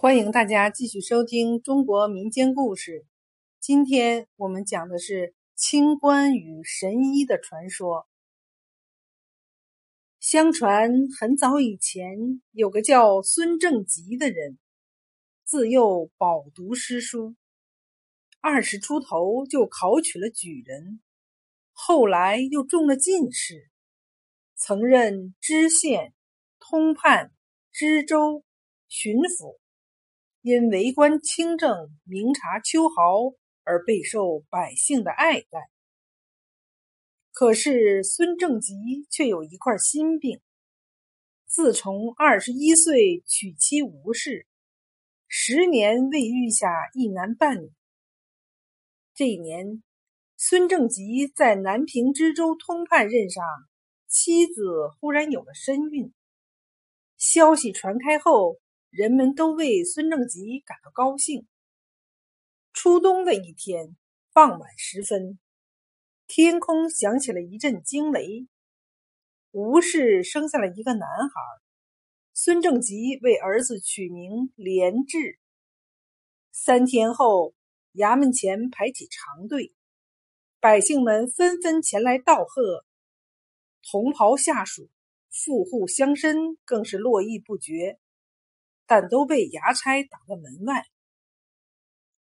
欢迎大家继续收听中国民间故事。今天我们讲的是清官与神医的传说。相传很早以前，有个叫孙正吉的人，自幼饱读诗书，二十出头就考取了举人，后来又中了进士，曾任知县、通判、知州、巡抚。因为官清正、明察秋毫而备受百姓的爱戴。可是孙正吉却有一块心病。自从二十一岁娶妻吴氏，十年未育下一男半女。这一年，孙正吉在南平知州通判任上，妻子忽然有了身孕。消息传开后。人们都为孙正吉感到高兴。初冬的一天，傍晚时分，天空响起了一阵惊雷，吴氏生下了一个男孩。孙正吉为儿子取名连志。三天后，衙门前排起长队，百姓们纷纷前来道贺，同袍下属、富户乡绅更是络绎不绝。但都被衙差挡在门外。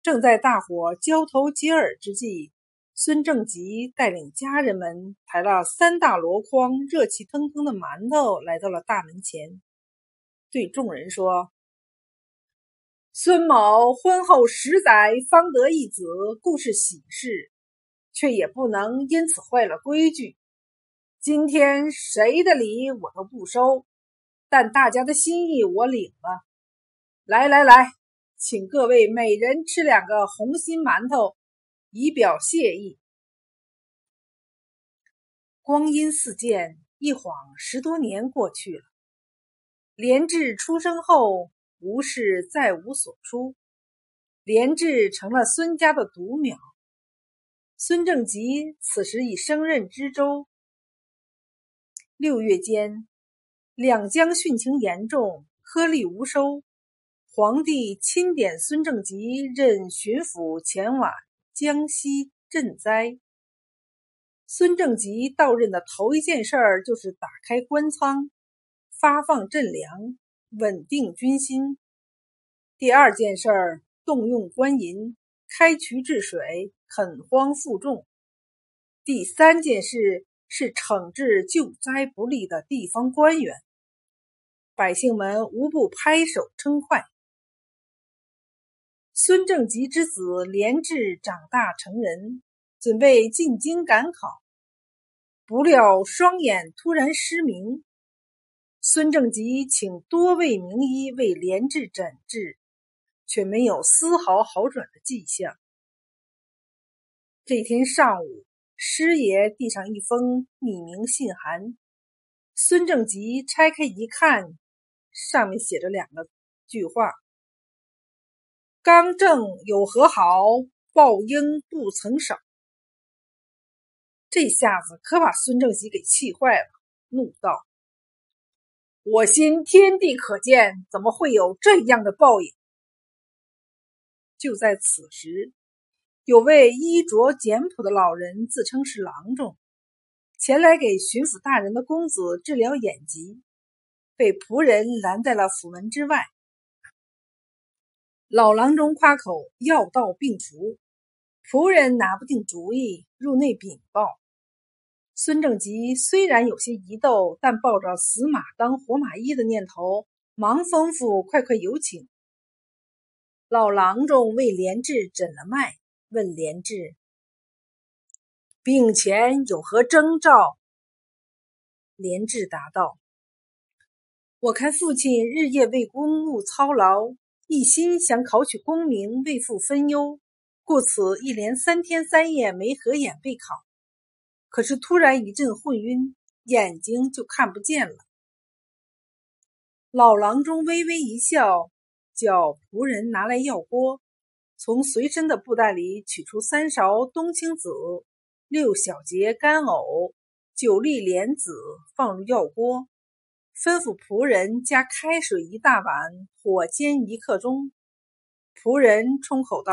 正在大伙交头接耳之际，孙正吉带领家人们抬了三大箩筐热气腾腾的馒头来到了大门前，对众人说：“孙某婚后十载方得一子，故是喜事，却也不能因此坏了规矩。今天谁的礼我都不收，但大家的心意我领了。”来来来，请各位每人吃两个红心馒头，以表谢意。光阴似箭，一晃十多年过去了。连志出生后，吴氏再无所出，连志成了孙家的独苗。孙正吉此时已升任知州。六月间，两江汛情严重，颗粒无收。皇帝钦点孙正吉任巡抚前往江西赈灾。孙正吉到任的头一件事儿就是打开官仓，发放赈粮，稳定军心。第二件事儿动用官银，开渠治水，垦荒负重。第三件事是惩治救灾不力的地方官员。百姓们无不拍手称快。孙正吉之子连志长大成人，准备进京赶考，不料双眼突然失明。孙正吉请多位名医为连志诊治，却没有丝毫好转的迹象。这天上午，师爷递上一封匿名信函，孙正吉拆开一看，上面写着两个句话。刚正有何好？报应不曾少。这下子可把孙正吉给气坏了，怒道：“我心天地可见，怎么会有这样的报应？”就在此时，有位衣着简朴的老人，自称是郎中，前来给巡抚大人的公子治疗眼疾，被仆人拦在了府门之外。老郎中夸口药到病除，仆人拿不定主意，入内禀报。孙正吉虽然有些疑窦，但抱着死马当活马医的念头，忙吩咐快快有请。老郎中为连志诊了脉，问连志病前有何征兆。连志答道：“我看父亲日夜为公务操劳。”一心想考取功名，为父分忧，故此一连三天三夜没合眼备考。可是突然一阵昏晕，眼睛就看不见了。老郎中微微一笑，叫仆人拿来药锅，从随身的布袋里取出三勺冬青子、六小节干藕、九粒莲子，放入药锅，吩咐仆人加开水一大碗，火煎一刻钟。仆人冲口道：“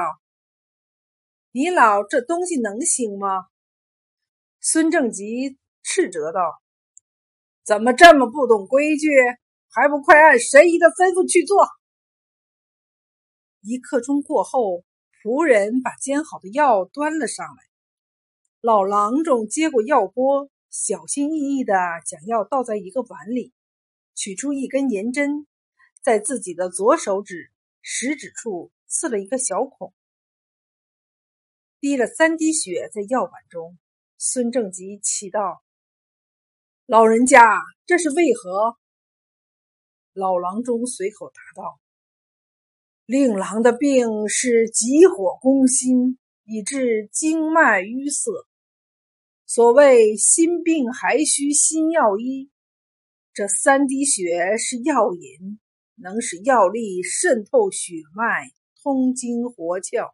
你老这东西能行吗？”孙正吉斥责道：“怎么这么不懂规矩？还不快按神医的吩咐去做！”一刻钟过后，仆人把煎好的药端了上来。老郎中接过药钵，小心翼翼地将药倒在一个碗里，取出一根银针，在自己的左手指食指处刺了一个小孔，滴了三滴血在药碗中。孙正吉奇道：“老人家，这是为何？”老郎中随口答道：“令郎的病是急火攻心，以致经脉淤塞。所谓心病还需心药医，这三滴血是药引，能使药力渗透血脉，通经活窍。”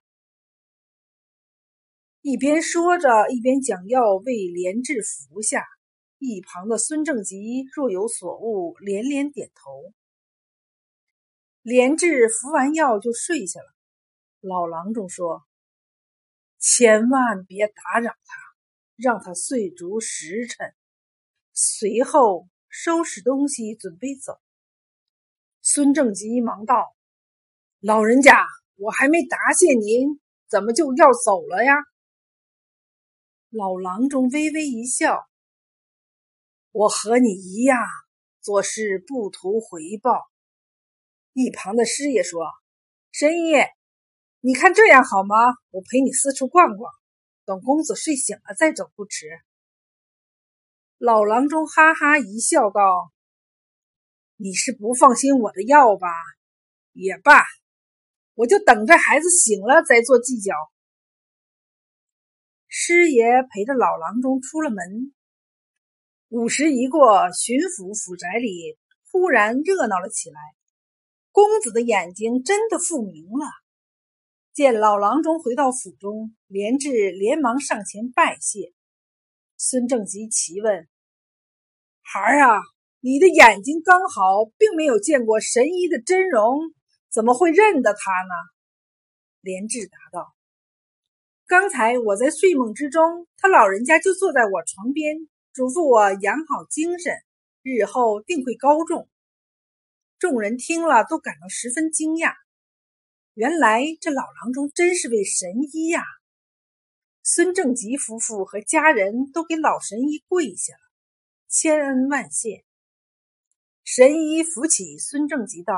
一边说着，一边将药为连志服下。一旁的孙正吉若有所悟，连连点头。连志服完药就睡下了。老郎中说：“千万别打扰他，让他睡足时辰。”随后收拾东西准备走。孙正吉忙道：“老人家，我还没答谢您，怎么就要走了呀？”老郎中微微一笑：“我和你一样，做事不图回报。”一旁的师爷说：“神医，你看这样好吗？我陪你四处逛逛，等公子睡醒了再走不迟。”老郎中哈哈一笑，道：“你是不放心我的药吧？也罢，我就等着孩子醒了再做计较。”师爷陪着老郎中出了门。午时一过，巡抚府宅里忽然热闹了起来。公子的眼睛真的复明了。见老郎中回到府中，连志连忙上前拜谢。孙正吉奇问：“孩儿啊，你的眼睛刚好，并没有见过神医的真容，怎么会认得他呢？”连志答道。刚才我在睡梦之中，他老人家就坐在我床边，嘱咐我养好精神，日后定会高中。众人听了都感到十分惊讶，原来这老郎中真是位神医呀！孙正吉夫妇和家人都给老神医跪下了，千恩万谢。神医扶起孙正吉道：“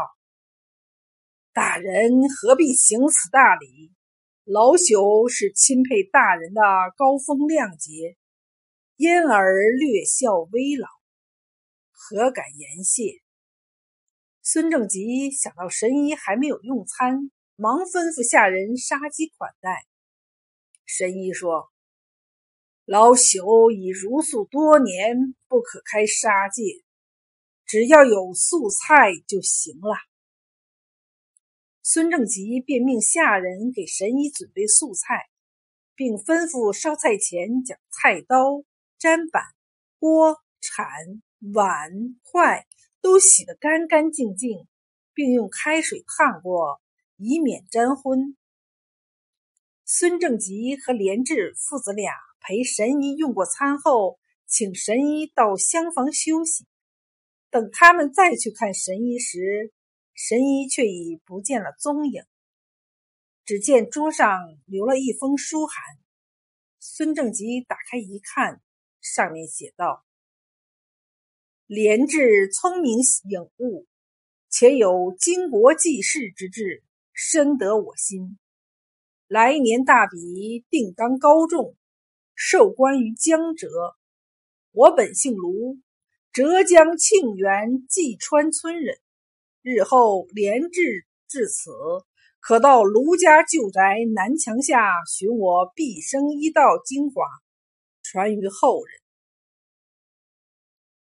大人何必行此大礼？”老朽是钦佩大人的高风亮节，因而略效微老，何敢言谢？孙正吉想到神医还没有用餐，忙吩咐下人杀鸡款待。神医说：“老朽已如素多年，不可开杀戒，只要有素菜就行了。”孙正吉便命下人给神医准备素菜，并吩咐烧菜前将菜刀、砧板、锅、铲、碗、筷都洗得干干净净，并用开水烫过，以免沾荤。孙正吉和连志父子俩陪神医用过餐后，请神医到厢房休息。等他们再去看神医时，神医却已不见了踪影，只见桌上留了一封书函。孙正吉打开一看，上面写道：“连志聪明颖悟，且有经国济世之志，深得我心。来年大比，定当高中，授官于江浙。我本姓卢，浙江庆元济川村人。”日后连至至此，可到卢家旧宅南墙下寻我毕生医道精华，传于后人。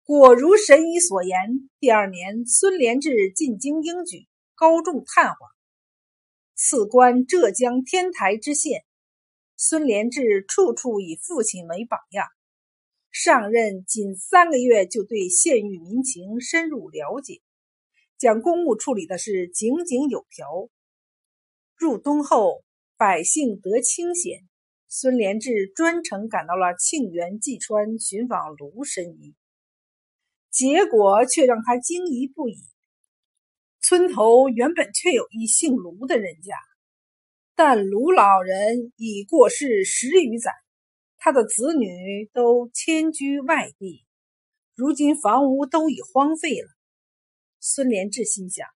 果如神医所言，第二年孙连志进京应举，高中探花，赐官浙江天台知县。孙连志处处以父亲为榜样，上任仅三个月，就对县域民情深入了解，将公务处理的是井井有条。入冬后，百姓得清闲，孙连志专程赶到了庆元济川寻访卢神医，结果却让他惊疑不已。村头原本确有一姓卢的人家，但卢老人已过世十余载。他的子女都迁居外地，如今房屋都已荒废了。孙连志心想：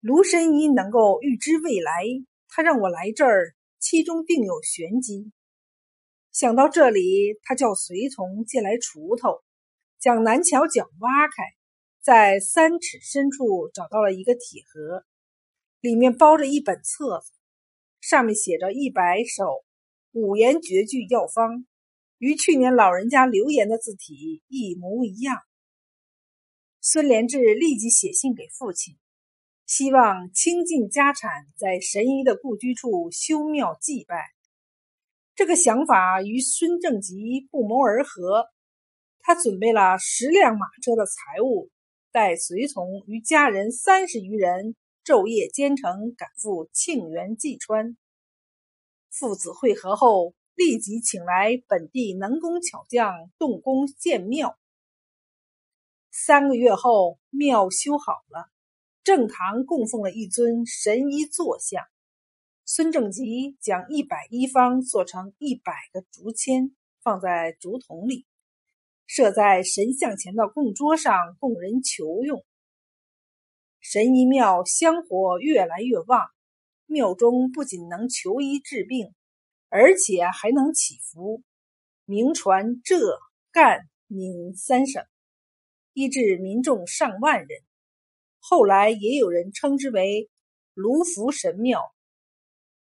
卢神医能够预知未来，他让我来这儿，其中定有玄机。想到这里，他叫随从借来锄头，将南桥角挖开，在三尺深处找到了一个铁盒，里面包着一本册子，上面写着一百首。五言绝句药方，与去年老人家留言的字体一模一样。孙连志立即写信给父亲，希望倾尽家产在神医的故居处修庙祭拜。这个想法与孙正吉不谋而合。他准备了十辆马车的财物，带随从与家人三十余人，昼夜兼程赶赴庆元济川。父子会合后，立即请来本地能工巧匠动工建庙。三个月后，庙修好了，正堂供奉了一尊神医坐像。孙正吉将一百一方做成一百个竹签，放在竹筒里，设在神像前的供桌上，供人求用。神医庙香火越来越旺。庙中不仅能求医治病，而且还能祈福，名传浙、赣、闽三省，医治民众上万人。后来也有人称之为卢福神庙。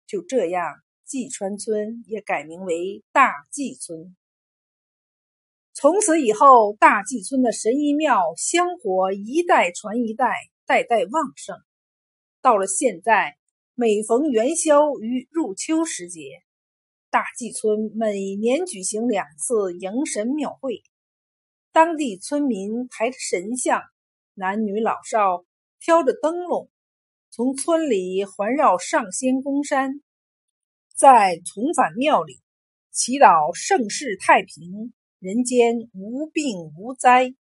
就这样，济川村也改名为大济村。从此以后，大济村的神医庙香火一代传一代，代代旺盛。到了现在。每逢元宵与入秋时节，大济村每年举行两次迎神庙会。当地村民抬着神像，男女老少挑着灯笼，从村里环绕上仙公山，在重返庙里祈祷盛世太平，人间无病无灾。